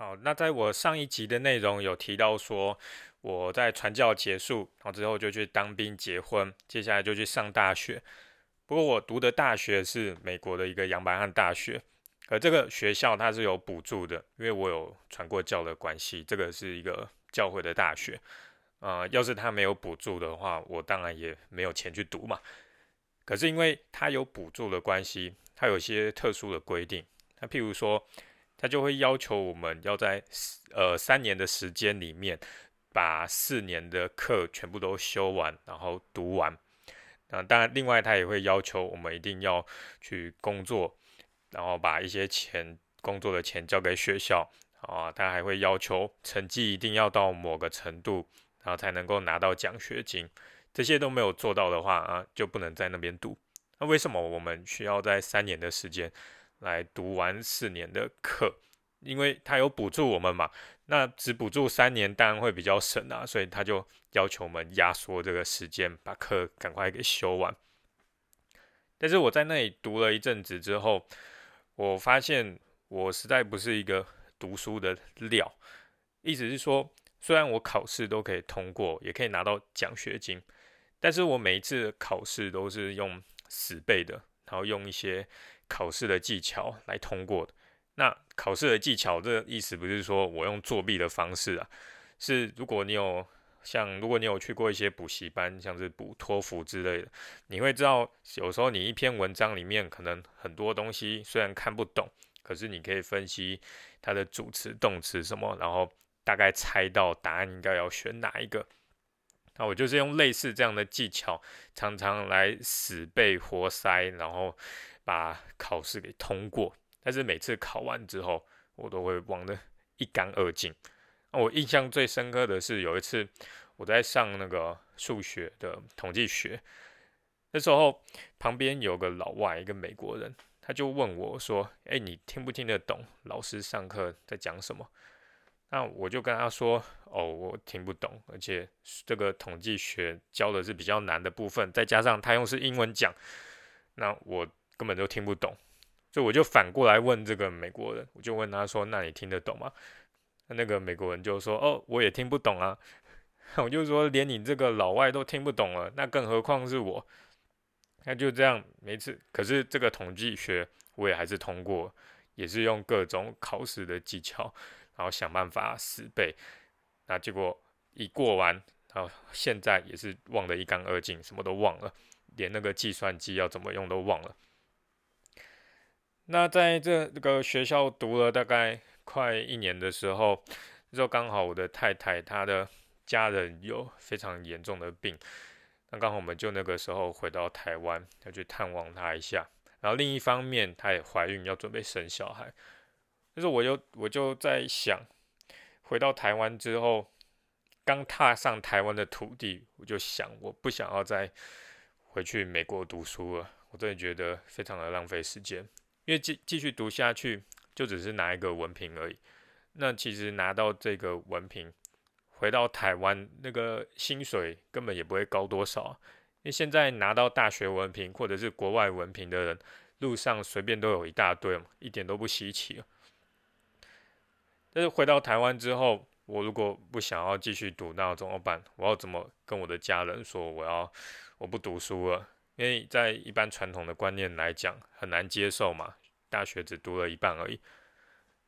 好，那在我上一集的内容有提到说，我在传教结束，然后之后就去当兵、结婚，接下来就去上大学。不过我读的大学是美国的一个杨白翰大学，而这个学校它是有补助的，因为我有传过教的关系，这个是一个教会的大学。呃，要是他没有补助的话，我当然也没有钱去读嘛。可是因为他有补助的关系，他有些特殊的规定，那譬如说。他就会要求我们要在呃三年的时间里面，把四年的课全部都修完，然后读完。那当然，另外他也会要求我们一定要去工作，然后把一些钱工作的钱交给学校啊。他还会要求成绩一定要到某个程度，然后才能够拿到奖学金。这些都没有做到的话啊，就不能在那边读。那为什么我们需要在三年的时间？来读完四年的课，因为他有补助我们嘛，那只补助三年当然会比较省啊，所以他就要求我们压缩这个时间，把课赶快给修完。但是我在那里读了一阵子之后，我发现我实在不是一个读书的料，意思是说，虽然我考试都可以通过，也可以拿到奖学金，但是我每一次考试都是用死背的，然后用一些。考试的技巧来通过的。那考试的技巧，这意思不是说我用作弊的方式啊，是如果你有像如果你有去过一些补习班，像是补托福之类的，你会知道有时候你一篇文章里面可能很多东西虽然看不懂，可是你可以分析它的主词、动词什么，然后大概猜到答案应该要选哪一个。那我就是用类似这样的技巧，常常来死背活塞，然后。把考试给通过，但是每次考完之后，我都会忘得一干二净。我印象最深刻的是有一次我在上那个数学的统计学，那时候旁边有个老外，一个美国人，他就问我说：“哎，你听不听得懂老师上课在讲什么？”那我就跟他说：“哦，我听不懂，而且这个统计学教的是比较难的部分，再加上他用是英文讲，那我。”根本就听不懂，所以我就反过来问这个美国人，我就问他说：“那你听得懂吗？”那个美国人就说：“哦，我也听不懂啊。”我就说：“连你这个老外都听不懂了，那更何况是我？”那就这样，每次可是这个统计学我也还是通过，也是用各种考试的技巧，然后想办法死背。那结果一过完，然后现在也是忘得一干二净，什么都忘了，连那个计算机要怎么用都忘了。那在这这个学校读了大概快一年的时候，那时候刚好我的太太她的家人有非常严重的病，那刚好我们就那个时候回到台湾要去探望她一下，然后另一方面她也怀孕要准备生小孩，但是我就我就在想，回到台湾之后，刚踏上台湾的土地，我就想我不想要再回去美国读书了，我真的觉得非常的浪费时间。因为继继续读下去，就只是拿一个文凭而已。那其实拿到这个文凭，回到台湾，那个薪水根本也不会高多少。因为现在拿到大学文凭或者是国外文凭的人，路上随便都有一大堆嘛，一点都不稀奇。但是回到台湾之后，我如果不想要继续读，那怎么办？我要怎么跟我的家人说我要我不读书了？因为在一般传统的观念来讲，很难接受嘛。大学只读了一半而已，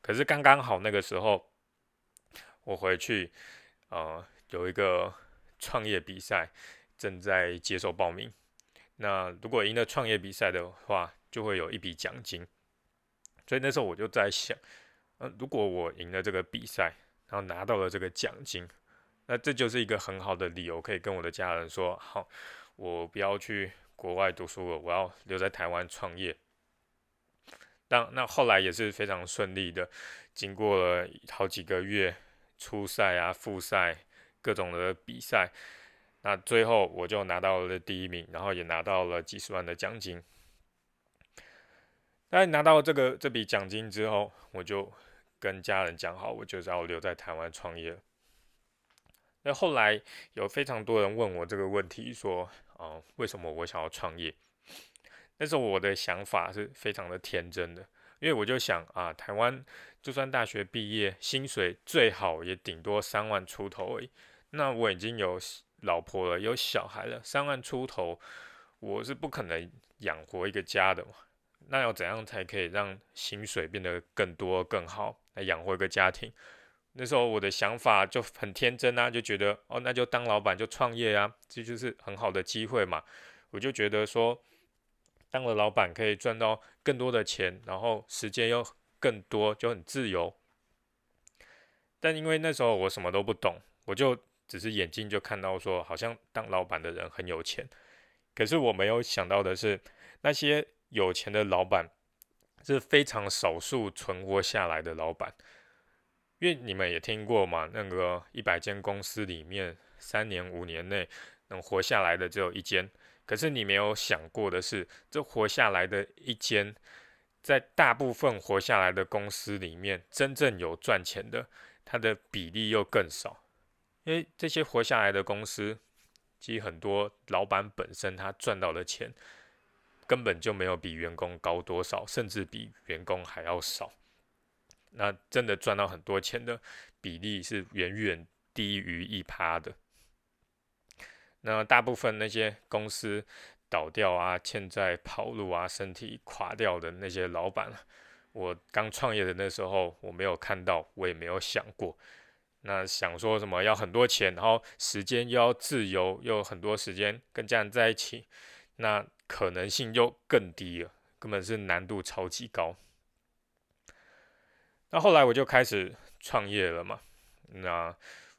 可是刚刚好那个时候，我回去，呃，有一个创业比赛正在接受报名。那如果赢了创业比赛的话，就会有一笔奖金。所以那时候我就在想，嗯，如果我赢了这个比赛，然后拿到了这个奖金，那这就是一个很好的理由，可以跟我的家人说，好，我不要去。国外读书了，我要留在台湾创业。但那后来也是非常顺利的，经过了好几个月初赛啊、复赛各种的比赛，那最后我就拿到了第一名，然后也拿到了几十万的奖金。那拿到这个这笔奖金之后，我就跟家人讲好，我就是要留在台湾创业。那后来有非常多人问我这个问题，说。哦，为什么我想要创业？那时候我的想法是非常的天真的，因为我就想啊，台湾就算大学毕业，薪水最好也顶多三万出头而已。那我已经有老婆了，有小孩了，三万出头，我是不可能养活一个家的嘛。那要怎样才可以让薪水变得更多更好，来养活一个家庭？那时候我的想法就很天真啊，就觉得哦，那就当老板就创业啊，这就是很好的机会嘛。我就觉得说，当了老板可以赚到更多的钱，然后时间又更多，就很自由。但因为那时候我什么都不懂，我就只是眼睛就看到说，好像当老板的人很有钱。可是我没有想到的是，那些有钱的老板是非常少数存活下来的老板。因为你们也听过嘛，那个一百间公司里面，三年五年内能活下来的只有一间。可是你没有想过的是，这活下来的一间，在大部分活下来的公司里面，真正有赚钱的，它的比例又更少。因为这些活下来的公司，其实很多老板本身他赚到的钱，根本就没有比员工高多少，甚至比员工还要少。那真的赚到很多钱的比例是远远低于一趴的。那大部分那些公司倒掉啊、欠债跑路啊、身体垮掉的那些老板，我刚创业的那时候我没有看到，我也没有想过。那想说什么要很多钱，然后时间又要自由，又很多时间跟家人在一起，那可能性就更低了，根本是难度超级高。那后来我就开始创业了嘛。那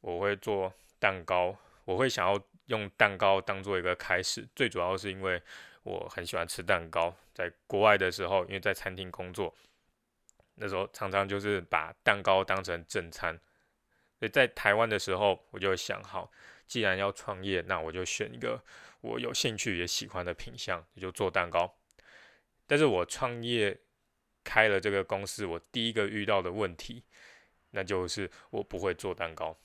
我会做蛋糕，我会想要用蛋糕当做一个开始。最主要是因为我很喜欢吃蛋糕。在国外的时候，因为在餐厅工作，那时候常常就是把蛋糕当成正餐。所以在台湾的时候，我就想好，既然要创业，那我就选一个我有兴趣也喜欢的品相，就做蛋糕。但是我创业。开了这个公司，我第一个遇到的问题，那就是我不会做蛋糕。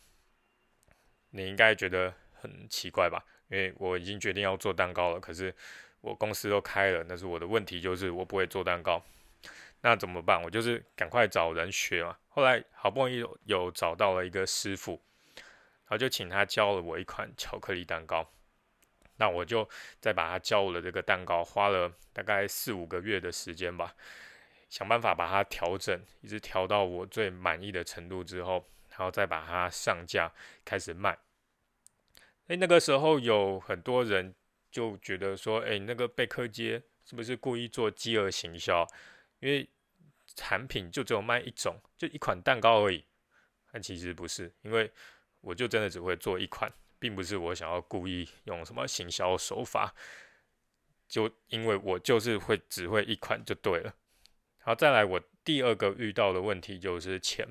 你应该觉得很奇怪吧？因为我已经决定要做蛋糕了，可是我公司都开了，那是我的问题，就是我不会做蛋糕。那怎么办？我就是赶快找人学嘛。后来好不容易有有找到了一个师傅，然后就请他教了我一款巧克力蛋糕。那我就再把他教我的这个蛋糕，花了大概四五个月的时间吧。想办法把它调整，一直调到我最满意的程度之后，然后再把它上架开始卖。诶，那个时候有很多人就觉得说，诶，那个贝克街是不是故意做饥饿行销？因为产品就只有卖一种，就一款蛋糕而已。但其实不是，因为我就真的只会做一款，并不是我想要故意用什么行销手法。就因为我就是会只会一款就对了。好，再来，我第二个遇到的问题就是钱，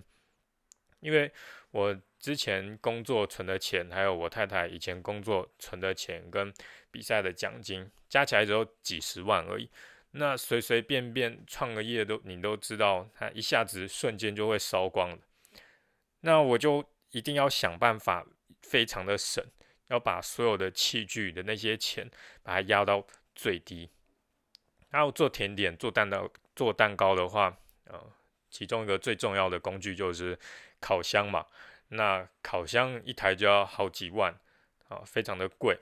因为我之前工作存的钱，还有我太太以前工作存的钱，跟比赛的奖金加起来只有几十万而已。那随随便便创个业都，你都知道，它一下子瞬间就会烧光了。那我就一定要想办法，非常的省，要把所有的器具的那些钱，把它压到最低。然后做甜点、做蛋糕。做蛋糕的话，呃，其中一个最重要的工具就是烤箱嘛。那烤箱一台就要好几万，啊，非常的贵。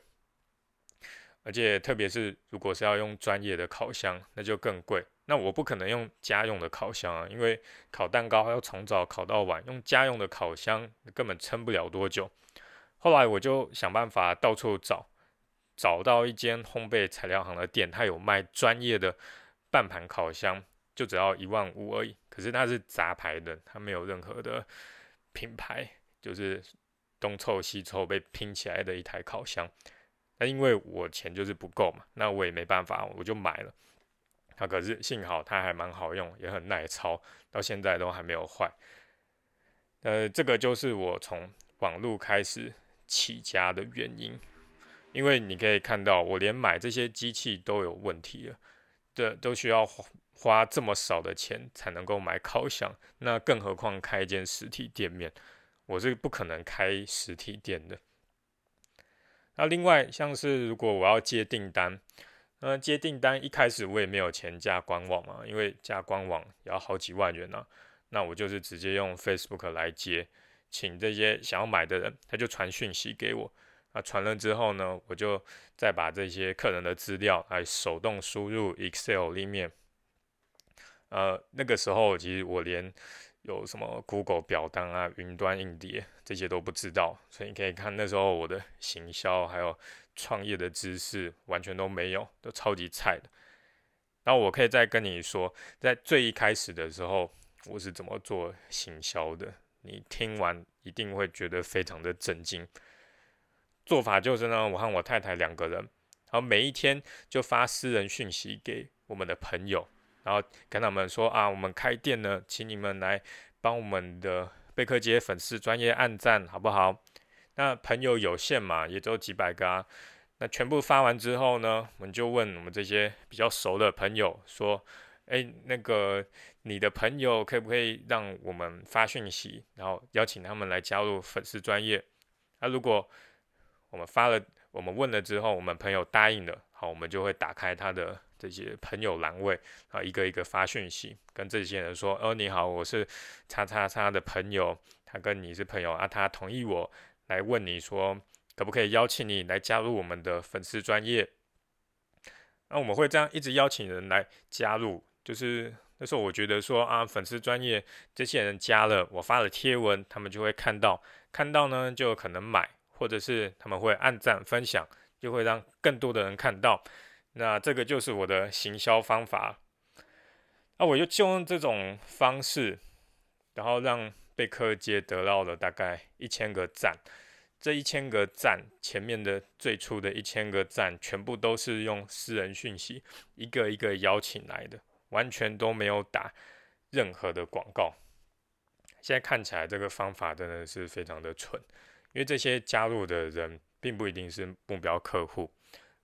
而且特别是如果是要用专业的烤箱，那就更贵。那我不可能用家用的烤箱啊，因为烤蛋糕要从早烤到晚，用家用的烤箱根本撑不了多久。后来我就想办法到处找，找到一间烘焙材料行的店，他有卖专业的。半盘烤箱就只要一万五而已，可是它是杂牌的，它没有任何的品牌，就是东凑西凑被拼起来的一台烤箱。那因为我钱就是不够嘛，那我也没办法，我就买了。它可是幸好它还蛮好用，也很耐操，到现在都还没有坏。呃，这个就是我从网络开始起家的原因，因为你可以看到，我连买这些机器都有问题了。这都需要花这么少的钱才能够买烤箱，那更何况开一间实体店面，我是不可能开实体店的。那另外像是如果我要接订单，那，接订单一开始我也没有钱加官网嘛，因为加官网要好几万元呢。那我就是直接用 Facebook 来接，请这些想要买的人，他就传讯息给我。那传了之后呢，我就再把这些客人的资料来手动输入 Excel 里面。呃，那个时候其实我连有什么 Google 表单啊、云端硬碟这些都不知道，所以你可以看那时候我的行销还有创业的知识完全都没有，都超级菜的。然后我可以再跟你说，在最一开始的时候我是怎么做行销的，你听完一定会觉得非常的震惊。做法就是呢，我和我太太两个人，然后每一天就发私人讯息给我们的朋友。然后跟他们说啊，我们开店呢，请你们来帮我们的贝克街粉丝专业按赞，好不好？那朋友有限嘛，也就几百个啊。那全部发完之后呢，我们就问我们这些比较熟的朋友说，哎，那个你的朋友可不可以让我们发讯息，然后邀请他们来加入粉丝专业？那如果我们发了，我们问了之后，我们朋友答应了，好，我们就会打开他的。这些朋友栏位啊，一个一个发讯息，跟这些人说：“哦，你好，我是叉叉叉的朋友，他跟你是朋友啊，他同意我来问你说，可不可以邀请你来加入我们的粉丝专业？那我们会这样一直邀请人来加入，就是那时候我觉得说啊，粉丝专业这些人加了，我发了贴文，他们就会看到，看到呢就可能买，或者是他们会按赞分享，就会让更多的人看到。”那这个就是我的行销方法，那我就就用这种方式，然后让贝克街得到了大概一千个赞。这一千个赞，前面的最初的一千个赞，全部都是用私人讯息一个一个邀请来的，完全都没有打任何的广告。现在看起来这个方法真的是非常的蠢，因为这些加入的人并不一定是目标客户。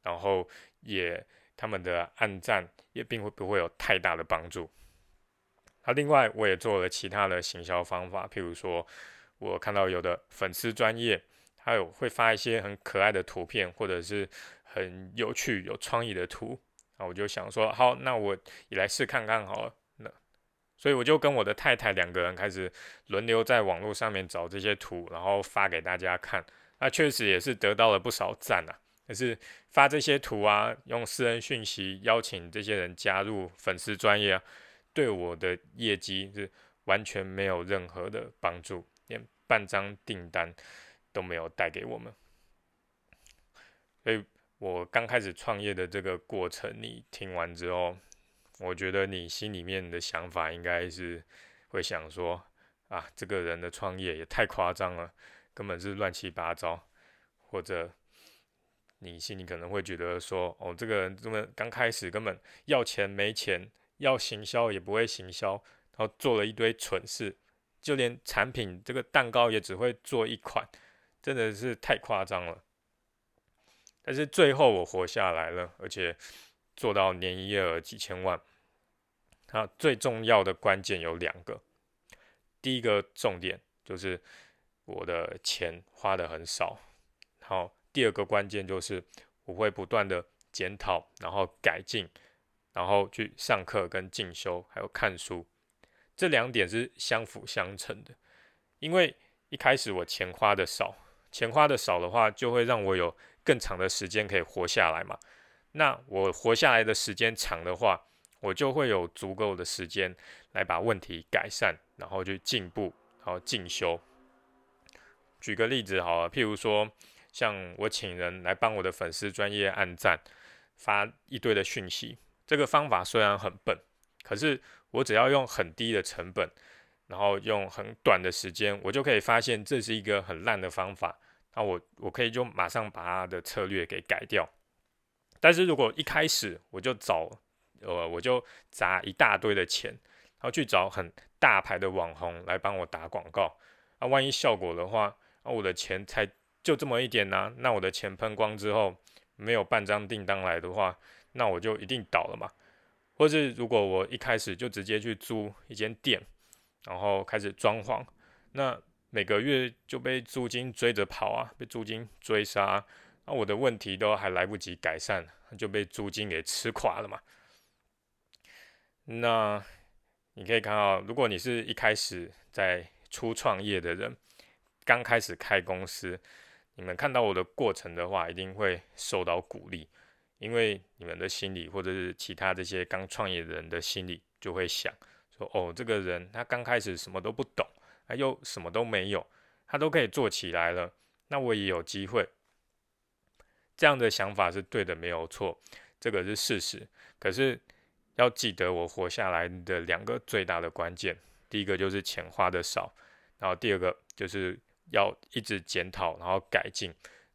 然后也他们的暗赞也并会不会有太大的帮助。那另外我也做了其他的行销方法，譬如说我看到有的粉丝专业，还有会发一些很可爱的图片，或者是很有趣有创意的图，啊我就想说，好，那我也来试看看好了。那所以我就跟我的太太两个人开始轮流在网络上面找这些图，然后发给大家看。那确实也是得到了不少赞啊。可是发这些图啊，用私人讯息邀请这些人加入粉丝专业啊，对我的业绩是完全没有任何的帮助，连半张订单都没有带给我们。所以我刚开始创业的这个过程，你听完之后，我觉得你心里面的想法应该是会想说：啊，这个人的创业也太夸张了，根本是乱七八糟，或者。你心里可能会觉得说，哦，这个人这么刚开始根本要钱没钱，要行销也不会行销，然后做了一堆蠢事，就连产品这个蛋糕也只会做一款，真的是太夸张了。但是最后我活下来了，而且做到年营业额几千万。那最重要的关键有两个，第一个重点就是我的钱花的很少，好。第二个关键就是我会不断的检讨，然后改进，然后去上课跟进修，还有看书，这两点是相辅相成的。因为一开始我钱花的少，钱花的少的话，就会让我有更长的时间可以活下来嘛。那我活下来的时间长的话，我就会有足够的时间来把问题改善，然后去进步，然后进修。举个例子好了，譬如说。像我请人来帮我的粉丝专业按赞，发一堆的讯息。这个方法虽然很笨，可是我只要用很低的成本，然后用很短的时间，我就可以发现这是一个很烂的方法。那我我可以就马上把他的策略给改掉。但是如果一开始我就找呃我就砸一大堆的钱，然后去找很大牌的网红来帮我打广告，那万一效果的话，那我的钱才。就这么一点呢？那我的钱喷光之后，没有半张订单来的话，那我就一定倒了嘛。或是如果我一开始就直接去租一间店，然后开始装潢，那每个月就被租金追着跑啊，被租金追杀，那我的问题都还来不及改善，就被租金给吃垮了嘛。那你可以看到，如果你是一开始在初创业的人，刚开始开公司，你们看到我的过程的话，一定会受到鼓励，因为你们的心理或者是其他这些刚创业的人的心理就会想说：哦，这个人他刚开始什么都不懂，他又什么都没有，他都可以做起来了，那我也有机会。这样的想法是对的，没有错，这个是事实。可是要记得，我活下来的两个最大的关键，第一个就是钱花的少，然后第二个就是要一直检讨，然后改进，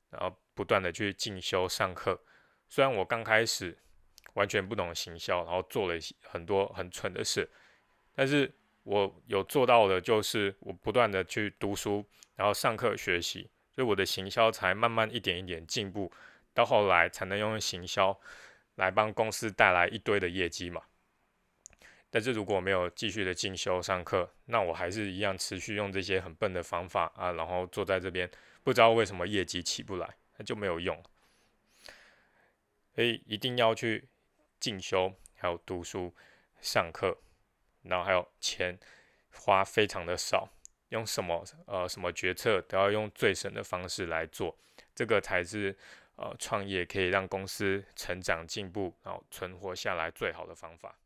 然后不断的去进修上课。虽然我刚开始完全不懂行销，然后做了很多很蠢的事，但是我有做到的，就是我不断的去读书，然后上课学习。所以我的行销才慢慢一点一点进步，到后来才能用行销来帮公司带来一堆的业绩嘛。但是如果没有继续的进修上课，那我还是一样持续用这些很笨的方法啊，然后坐在这边不知道为什么业绩起不来，那就没有用。所以一定要去进修，还有读书、上课，然后还有钱花非常的少。用什么呃什么决策都要用最省的方式来做，这个才是呃创业可以让公司成长进步，然后存活下来最好的方法。